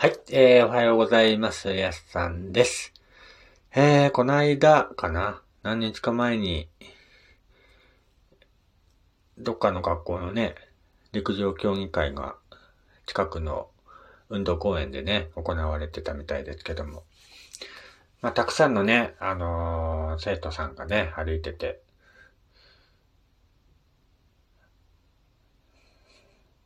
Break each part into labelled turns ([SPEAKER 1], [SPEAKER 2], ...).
[SPEAKER 1] はい、えー、おはようございます。やすさんです。えー、この間かな？何日か前に、どっかの学校のね、陸上競技会が近くの運動公園でね、行われてたみたいですけども。まあ、たくさんのね、あのー生徒さんがね、歩いてて、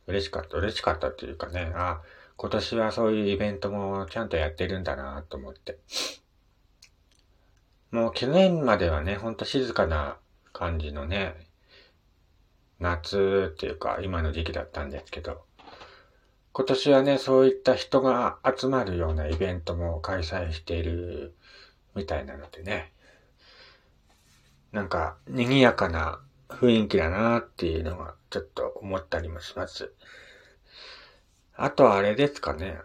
[SPEAKER 1] 嬉しかった、嬉しかったっていうかね、あ、今年はそういうイベントもちゃんとやってるんだなと思って。もう去年まではね、ほんと静かな感じのね、夏っていうか今の時期だったんですけど、今年はね、そういった人が集まるようなイベントも開催しているみたいなのでね、なんか賑やかな雰囲気だなっていうのがちょっと思ったりもします。あとはあれですかね。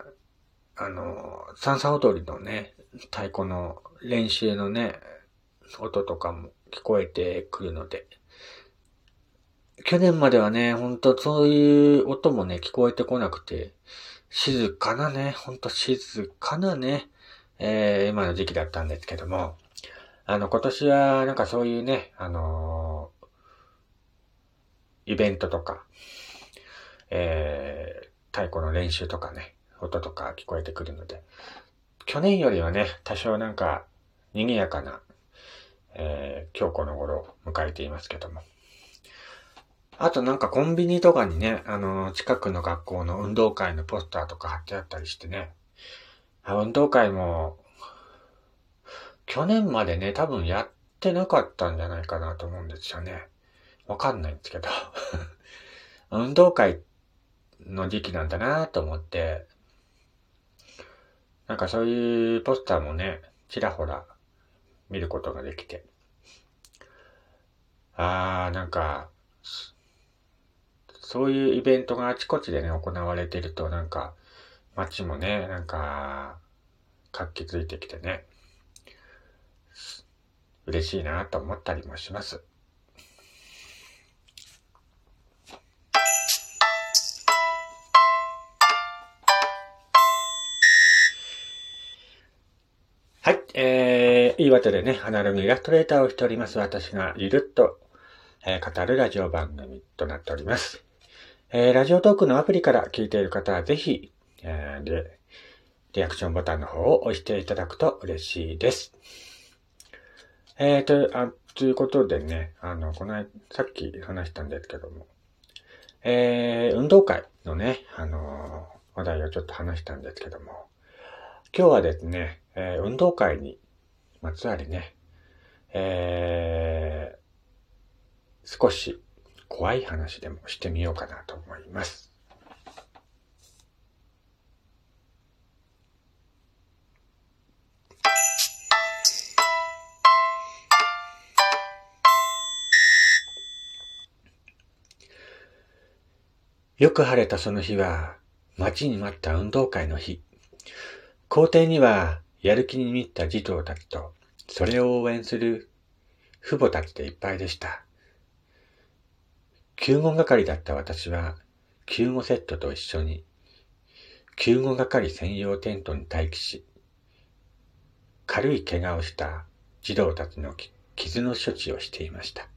[SPEAKER 1] あの、三叉踊りのね、太鼓の練習のね、音とかも聞こえてくるので。去年まではね、ほんとそういう音もね、聞こえてこなくて、静かなね、ほんと静かなね、えー、今の時期だったんですけども、あの、今年はなんかそういうね、あのーイベントとか、えー、太鼓の練習とかね、音とか聞こえてくるので、去年よりはね、多少なんか、賑やかな、えー、今日この頃迎えていますけども。あとなんかコンビニとかにね、あの、近くの学校の運動会のポスターとか貼ってあったりしてね、あ運動会も、去年までね、多分やってなかったんじゃないかなと思うんですよね。わかんないんですけど。運動会っの時期なんだなと思って、なんかそういうポスターもね、ちらほら見ることができて。あー、なんか、そそういうイベントがあちこちでね、行われてると、なんか、街もね、なんか、活気づいてきてね、嬉しいなと思ったりもします。えー、岩手でね、アナログイラストレーターをしております。私がゆるっと、えー語るラジオ番組となっております。えー、ラジオトークのアプリから聞いている方はぜひ、えーで、リアクションボタンの方を押していただくと嬉しいです。えーと、あ、ということでね、あの、この間、さっき話したんですけども、えー、運動会のね、あのー話題をちょっと話したんですけども、今日はですね、えー運動会にまつわりね、えー、少し怖い話でもしてみようかなと思います。よく晴れたその日は、待ちに待った運動会の日。校庭には、やる気に満った児童たちと、それを応援する父母たちでいっぱいでした。救護係だった私は、救護セットと一緒に、救護係専用テントに待機し、軽い怪我をした児童たちの傷の処置をしていました。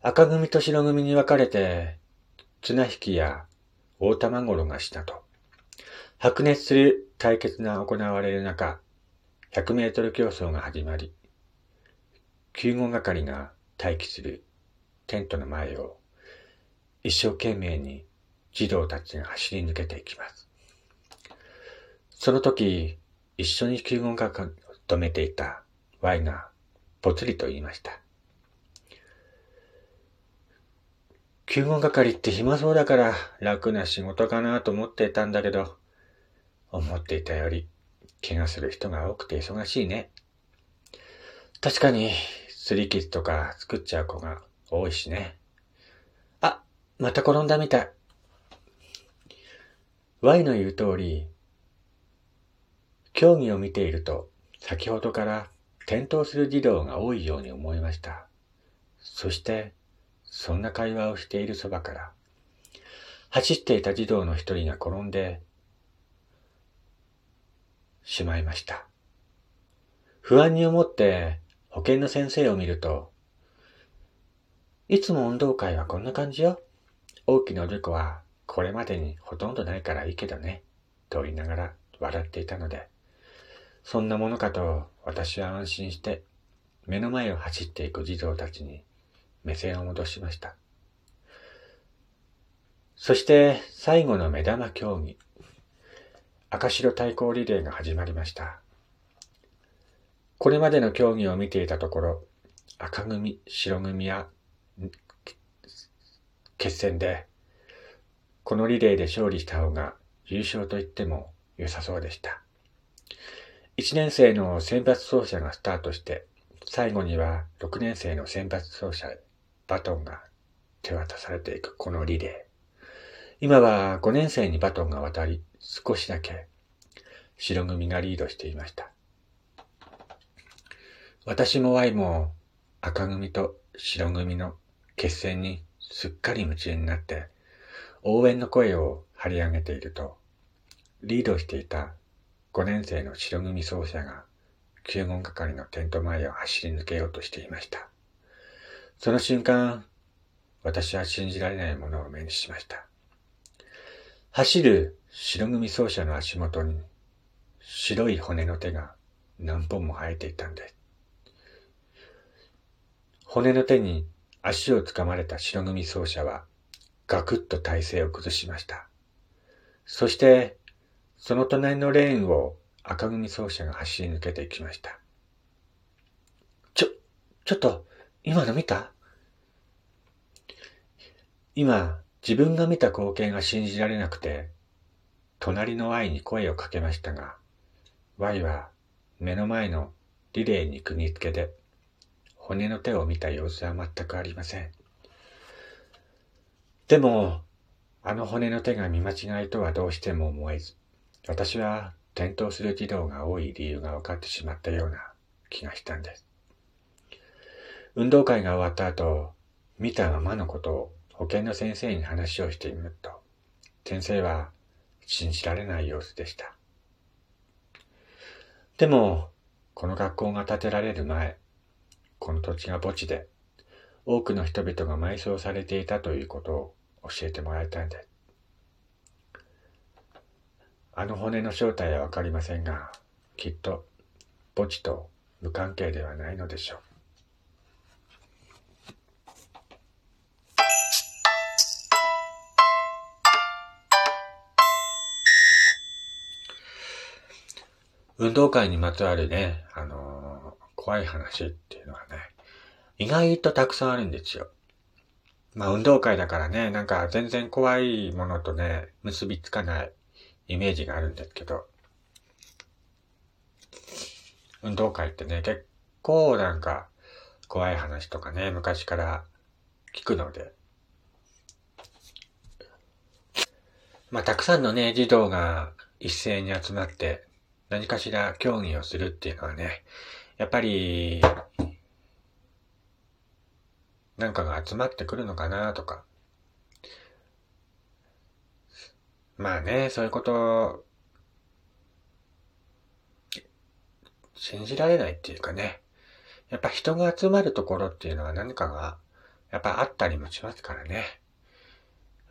[SPEAKER 1] 赤組と白組に分かれて、綱引きや大玉頃がしたと。白熱する対決が行われる中、100メートル競争が始まり、救護係が待機するテントの前を一生懸命に児童たちが走り抜けていきます。その時、一緒に救護係を止めていた Y がぽつりと言いました。救護係って暇そうだから楽な仕事かなと思っていたんだけど、思っていたより怪我する人が多くて忙しいね。確かに、すり傷とか作っちゃう子が多いしね。あ、また転んだみたい。Y の言う通り、競技を見ていると、先ほどから転倒する児童が多いように思いました。そして、そんな会話をしているそばから、走っていた児童の一人が転んで、しまいました。不安に思って保健の先生を見ると、いつも運動会はこんな感じよ。大きなおでこはこれまでにほとんどないからいいけどね。と言いながら笑っていたので、そんなものかと私は安心して目の前を走っていく児童たちに目線を戻しました。そして最後の目玉競技、赤白対抗リレーが始まりました。これまでの競技を見ていたところ、赤組、白組や決戦で、このリレーで勝利した方が優勝と言っても良さそうでした。1年生の選抜走者がスタートして、最後には6年生の選抜走者へバトンが手渡されていくこのリレー。今は5年生にバトンが渡り、少しだけ白組がリードしていました。私も Y も赤組と白組の決戦にすっかり夢中になって、応援の声を張り上げていると、リードしていた5年生の白組奏者が救護係のテント前を走り抜けようとしていました。その瞬間、私は信じられないものを目にしました。走る白組奏者の足元に白い骨の手が何本も生えていたんです。骨の手に足をつかまれた白組奏者はガクッと体勢を崩しました。そして、その隣のレーンを赤組奏者が走り抜けていきました。ちょ、ちょっと、今の見た？今、自分が見た光景が信じられなくて、隣の Y に声をかけましたが、Y は目の前のリレーに釘付けで、骨の手を見た様子は全くありません。でも、あの骨の手が見間違いとはどうしても思えず、私は転倒する児童が多い理由が分かってしまったような気がしたんです。運動会が終わった後、見たままのことを保健の先生に話をしてみると、先生は信じられない様子でした。でも、この学校が建てられる前、この土地が墓地で、多くの人々が埋葬されていたということを教えてもらいたいんです。あの骨の正体はわかりませんが、きっと墓地と無関係ではないのでしょう。運動会にまつわるね、あのー、怖い話っていうのはね、意外とたくさんあるんですよ。まあ運動会だからね、なんか全然怖いものとね、結びつかないイメージがあるんですけど、運動会ってね、結構なんか怖い話とかね、昔から聞くので、まあたくさんのね、児童が一斉に集まって何かしら競技をするっていうのはね、やっぱりなんかが集まってくるのかなとか。まあね、そういうこと、信じられないっていうかね。やっぱ人が集まるところっていうのは何かが、やっぱあったりもしますからね。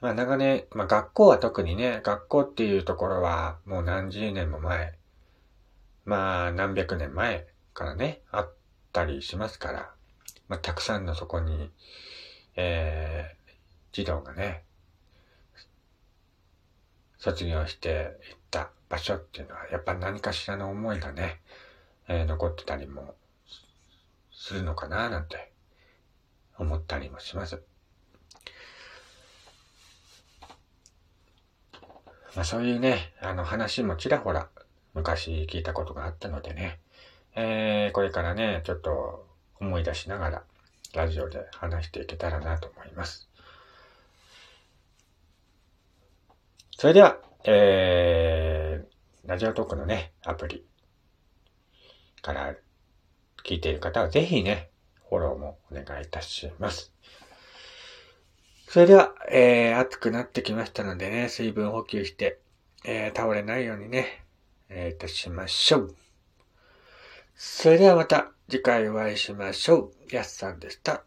[SPEAKER 1] まあ長年、まあ学校は特にね、学校っていうところはもう何十年も前、まあ何百年前からね、あったりしますから。まあ、たくさんのそこに、えー、児童がね、卒業していった場所っていうのは、やっぱ何かしらの思いがね、えー、残ってたりもするのかななんて思ったりもします。まあそういうね、あの話もちらほら昔聞いたことがあったのでね、えー、これからね、ちょっと思い出しながらラジオで話していけたらなと思います。それでは、えー、ラジオトークのね、アプリから聞いている方はぜひね、フォローもお願いいたします。それでは、えー、暑くなってきましたのでね、水分補給して、えー、倒れないようにね、えー、いたしましょう。それではまた次回お会いしましょう。やっさんでした。